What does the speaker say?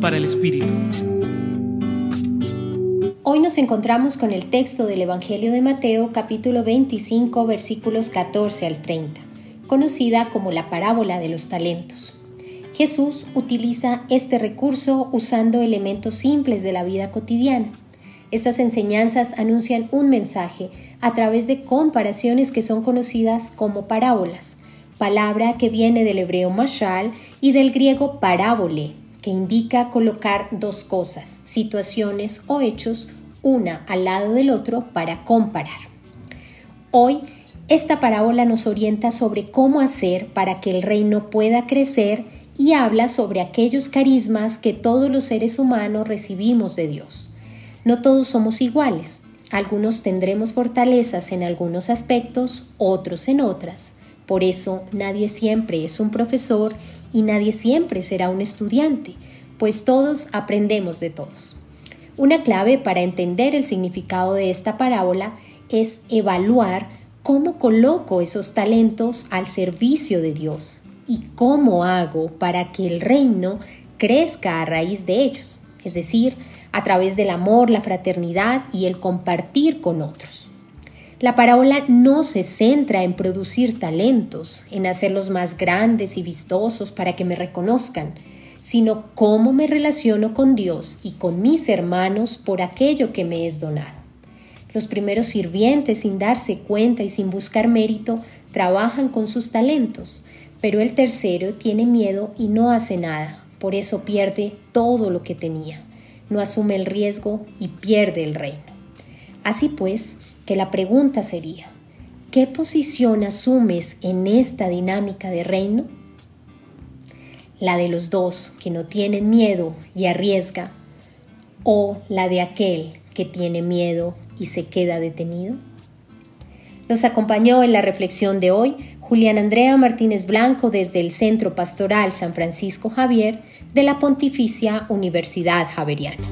Para el Espíritu. Hoy nos encontramos con el texto del Evangelio de Mateo capítulo 25 versículos 14 al 30, conocida como la parábola de los talentos. Jesús utiliza este recurso usando elementos simples de la vida cotidiana. Estas enseñanzas anuncian un mensaje a través de comparaciones que son conocidas como parábolas, palabra que viene del hebreo mashal y del griego parábole, que indica colocar dos cosas, situaciones o hechos, una al lado del otro para comparar. Hoy, esta parábola nos orienta sobre cómo hacer para que el reino pueda crecer y habla sobre aquellos carismas que todos los seres humanos recibimos de Dios. No todos somos iguales. Algunos tendremos fortalezas en algunos aspectos, otros en otras. Por eso nadie siempre es un profesor y nadie siempre será un estudiante, pues todos aprendemos de todos. Una clave para entender el significado de esta parábola es evaluar cómo coloco esos talentos al servicio de Dios y cómo hago para que el reino crezca a raíz de ellos, es decir, a través del amor, la fraternidad y el compartir con otros. La parábola no se centra en producir talentos, en hacerlos más grandes y vistosos para que me reconozcan, sino cómo me relaciono con Dios y con mis hermanos por aquello que me es donado. Los primeros sirvientes, sin darse cuenta y sin buscar mérito, trabajan con sus talentos, pero el tercero tiene miedo y no hace nada, por eso pierde todo lo que tenía, no asume el riesgo y pierde el reino. Así pues, que la pregunta sería, ¿qué posición asumes en esta dinámica de reino? ¿La de los dos que no tienen miedo y arriesga? ¿O la de aquel que tiene miedo y se queda detenido? Nos acompañó en la reflexión de hoy Julián Andrea Martínez Blanco desde el Centro Pastoral San Francisco Javier de la Pontificia Universidad Javeriana.